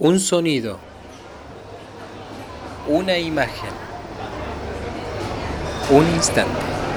Un sonido. Una imagen. Un instante.